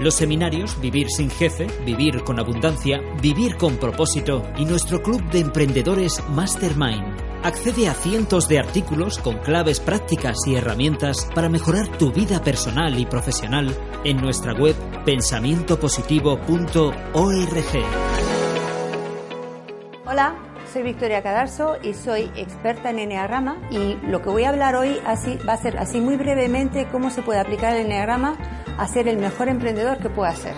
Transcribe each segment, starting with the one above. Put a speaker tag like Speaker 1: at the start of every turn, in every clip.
Speaker 1: Los seminarios Vivir sin jefe, Vivir con abundancia, Vivir con propósito y nuestro club de emprendedores Mastermind. Accede a cientos de artículos con claves prácticas y herramientas para mejorar tu vida personal y profesional en nuestra web pensamientopositivo.org.
Speaker 2: Hola, soy Victoria Cadarso y soy experta en Enneagrama y lo que voy a hablar hoy así, va a ser así muy brevemente cómo se puede aplicar el Enneagrama a ser el mejor emprendedor que pueda ser.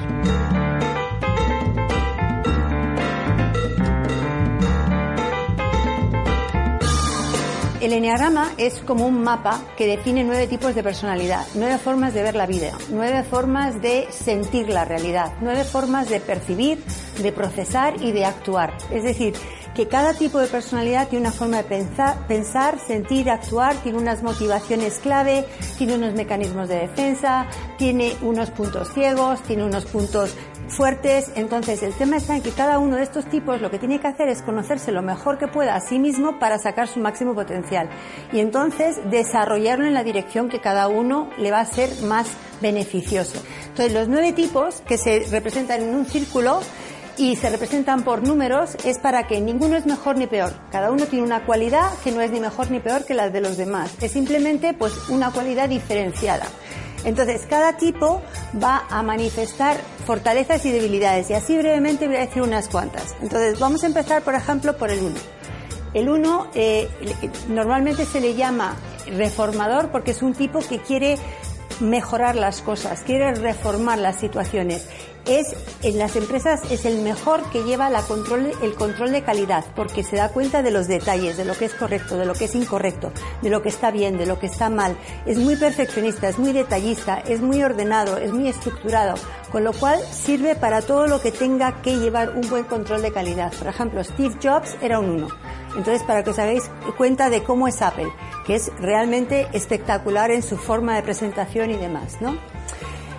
Speaker 2: El Enneagrama es como un mapa que define nueve tipos de personalidad, nueve formas de ver la vida, nueve formas de sentir la realidad, nueve formas de percibir, de procesar y de actuar. Es decir, que cada tipo de personalidad tiene una forma de pensar, pensar, sentir, actuar, tiene unas motivaciones clave, tiene unos mecanismos de defensa, tiene unos puntos ciegos, tiene unos puntos fuertes. Entonces, el tema está en que cada uno de estos tipos lo que tiene que hacer es conocerse lo mejor que pueda a sí mismo para sacar su máximo potencial. Y entonces desarrollarlo en la dirección que cada uno le va a ser más beneficioso. Entonces, los nueve tipos que se representan en un círculo y se representan por números es para que ninguno es mejor ni peor. Cada uno tiene una cualidad que no es ni mejor ni peor que las de los demás. Es simplemente pues una cualidad diferenciada. Entonces, cada tipo va a manifestar fortalezas y debilidades y así brevemente voy a decir unas cuantas. Entonces, vamos a empezar, por ejemplo, por el 1. El 1 eh, normalmente se le llama reformador porque es un tipo que quiere mejorar las cosas, quiere reformar las situaciones. Es en las empresas es el mejor que lleva la control, el control de calidad porque se da cuenta de los detalles, de lo que es correcto, de lo que es incorrecto, de lo que está bien, de lo que está mal. Es muy perfeccionista, es muy detallista, es muy ordenado, es muy estructurado, con lo cual sirve para todo lo que tenga que llevar un buen control de calidad. Por ejemplo, Steve Jobs era un uno. Entonces, para que os hagáis cuenta de cómo es Apple, que es realmente espectacular en su forma de presentación y demás, ¿no?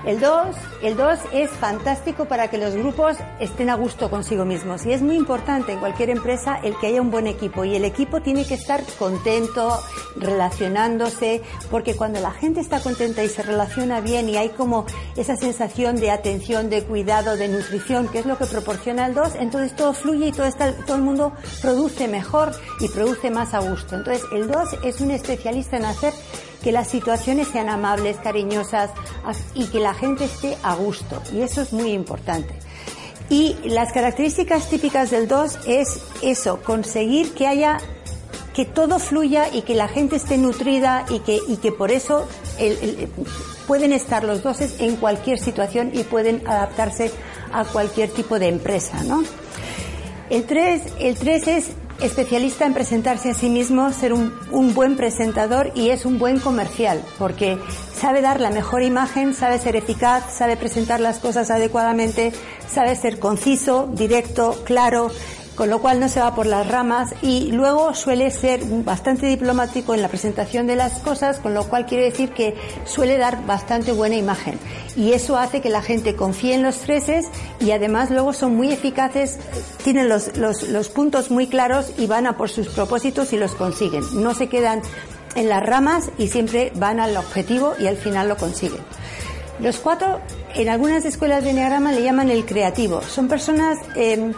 Speaker 2: El 2, el 2 es fantástico para que los grupos estén a gusto consigo mismos y es muy importante en cualquier empresa el que haya un buen equipo y el equipo tiene que estar contento, relacionándose, porque cuando la gente está contenta y se relaciona bien y hay como esa sensación de atención, de cuidado, de nutrición, que es lo que proporciona el 2, entonces todo fluye y todo, está, todo el mundo produce mejor y produce más a gusto. Entonces el 2 es un especialista en hacer que las situaciones sean amables, cariñosas y que la gente esté a gusto. Y eso es muy importante. Y las características típicas del 2 es eso, conseguir que haya que todo fluya y que la gente esté nutrida y que, y que por eso pueden estar los doses en cualquier situación y pueden adaptarse a cualquier tipo de empresa, ¿no? El 3, el 3 es especialista en presentarse a sí mismo, ser un, buen presentador y es un buen comercial, porque sabe dar la mejor imagen, sabe ser eficaz, sabe presentar las cosas adecuadamente, sabe ser conciso, directo, claro, con lo cual no se va por las ramas y luego suele ser bastante diplomático en la presentación de las cosas, con lo cual quiere decir que suele dar bastante buena imagen. Y eso hace que la gente confíe en los treses y además luego son muy eficaces, tienen los, los, los puntos muy claros y van a por sus propósitos y los consiguen. No se quedan en las ramas y siempre van al objetivo y al final lo consiguen. Los cuatro, en algunas escuelas de Enneagrama le llaman el creativo. Son personas eh,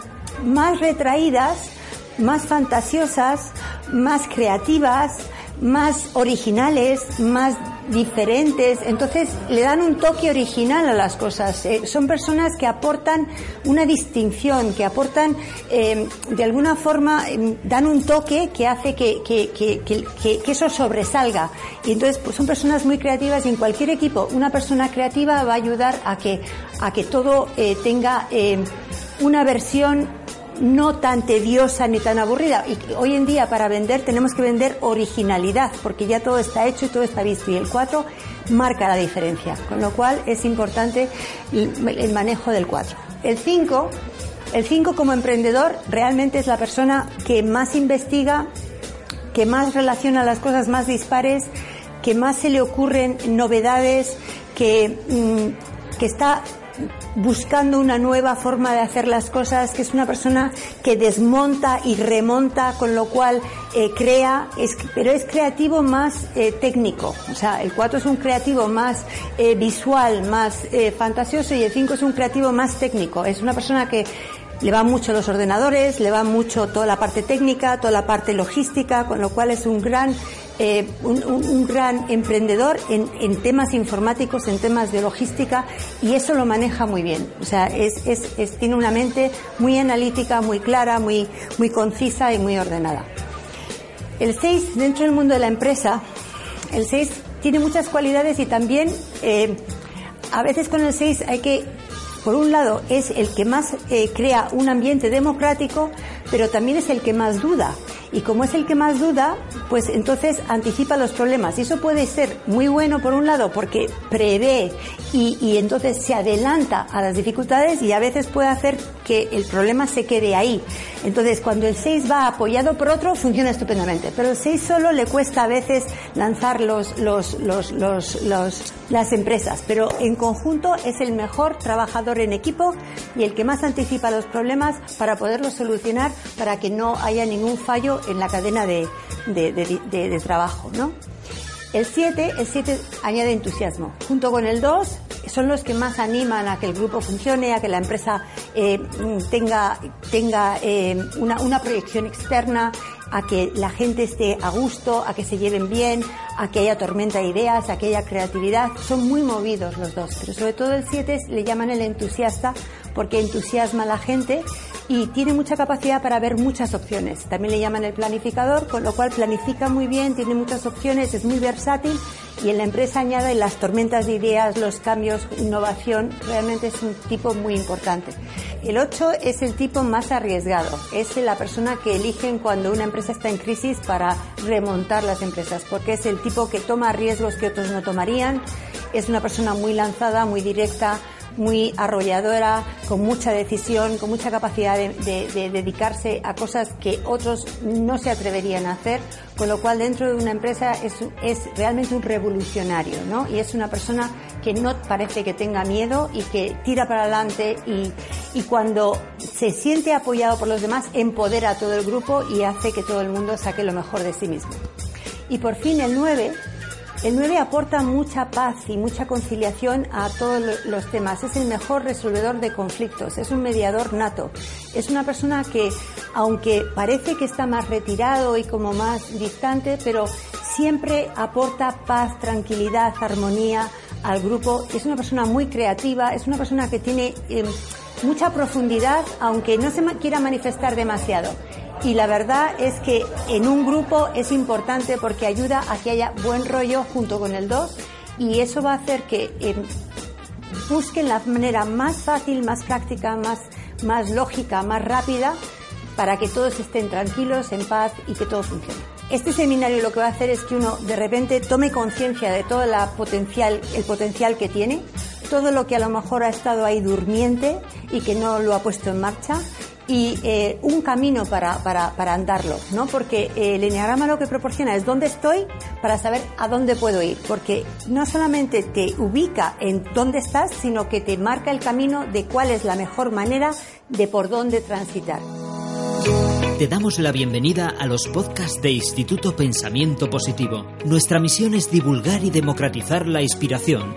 Speaker 2: más retraídas, más fantasiosas, más creativas, más originales, más diferentes, entonces le dan un toque original a las cosas. Eh, son personas que aportan una distinción, que aportan, eh, de alguna forma, eh, dan un toque que hace que, que, que, que, eso sobresalga. Y entonces pues son personas muy creativas y en cualquier equipo una persona creativa va a ayudar a que, a que todo tenga una versión no tan tediosa ni tan aburrida. Y hoy en día para vender tenemos que vender originalidad, porque ya todo está hecho y todo está visto. Y el 4 marca la diferencia, con lo cual es importante el manejo del 4. El 5 El 5 como emprendedor realmente es la persona que más investiga, que más relaciona las cosas más dispares, que más se le ocurren novedades, que, mm, que está buscando una nueva forma de hacer las cosas, que es una persona que desmonta y remonta, con lo cual eh, crea, es, pero es creativo más eh, técnico. O sea, el 4 es un creativo más eh, visual, más fantasioso y el 5 es un creativo más técnico. Es una persona que le van mucho los ordenadores, le va mucho toda la parte técnica, toda la parte logística, con lo cual es un gran eh, un, gran emprendedor en, temas informáticos, en temas de logística, y eso lo maneja muy bien. O sea, tiene una mente muy analítica, muy clara, muy, muy concisa y muy ordenada. El 6, dentro del mundo de la empresa, el 6 tiene muchas cualidades y también eh, a veces con el 6 hay que por un lado, es el que más eh, crea un ambiente democrático, pero también es el que más duda. Y como es el que más duda, pues entonces anticipa los problemas. Y eso puede ser muy bueno por un lado porque prevé y, y, entonces se adelanta a las dificultades y a veces puede hacer que el problema se quede ahí. Entonces cuando el 6 va apoyado por otro funciona estupendamente. Pero el 6 solo le cuesta a veces lanzar los, los, los, los, las empresas. Pero en conjunto es el mejor trabajador en equipo y el que más anticipa los problemas para poderlos solucionar para que no haya ningún fallo en la cadena de, de, trabajo, ¿no? El 7, el 7 añade entusiasmo. Junto con el 2 son los que más animan a que el grupo funcione, a que la empresa eh, tenga, tenga eh, una, una proyección externa, a que la gente esté a gusto, a que se lleven bien, a que haya tormenta de ideas, a que haya creatividad. Son muy movidos los dos, pero sobre todo el 7 le llaman el entusiasta porque entusiasma a la gente y tiene mucha capacidad para ver muchas opciones. También le llaman el planificador, con lo cual planifica muy bien, tiene muchas opciones, es muy versátil y en la empresa añade las tormentas de ideas, los cambios, innovación, realmente es un tipo muy importante. El 8 es el tipo más arriesgado, es la persona que eligen cuando una empresa está en crisis para remontar las empresas, porque es el tipo que toma riesgos que otros no tomarían, es una persona muy lanzada, muy directa, muy arrolladora, con mucha decisión, con mucha capacidad de, dedicarse a cosas que otros no se atreverían a hacer, con lo cual dentro de una empresa es, realmente un revolucionario, ¿no? Y es una persona que no parece que tenga miedo y que tira para adelante y, y cuando se siente apoyado por los demás empodera a todo el grupo y hace que todo el mundo saque lo mejor de sí mismo. Y por fin el 9 el 9 aporta mucha paz y mucha conciliación a todos los temas. Es el mejor resolvedor de conflictos, es un mediador nato. Es una persona que, aunque parece que está más retirado y como más distante, pero siempre aporta paz, tranquilidad, armonía al grupo. Es una persona muy creativa, es una persona que tiene em, mucha profundidad, aunque no se quiera manifestar demasiado y la verdad es que en un grupo es importante porque ayuda a que haya buen rollo junto con el 2 y eso va a hacer que eh, busquen la manera más fácil, más práctica, más, más lógica, más rápida para que todos estén tranquilos, en paz y que todo funcione. Este seminario lo que va a hacer es que uno de repente tome conciencia de todo potencial, el potencial que tiene, todo lo que a lo mejor ha estado ahí durmiente y que no lo ha puesto en marcha y eh, un camino para, para, para, andarlo, ¿no? Porque el enneagrama lo que proporciona es dónde estoy para saber a dónde puedo ir, porque no solamente te ubica en dónde estás, sino que te marca el camino de cuál es la mejor manera de por dónde transitar.
Speaker 1: Te damos la bienvenida a los podcasts de Instituto Pensamiento Positivo. Nuestra misión es divulgar y democratizar la inspiración,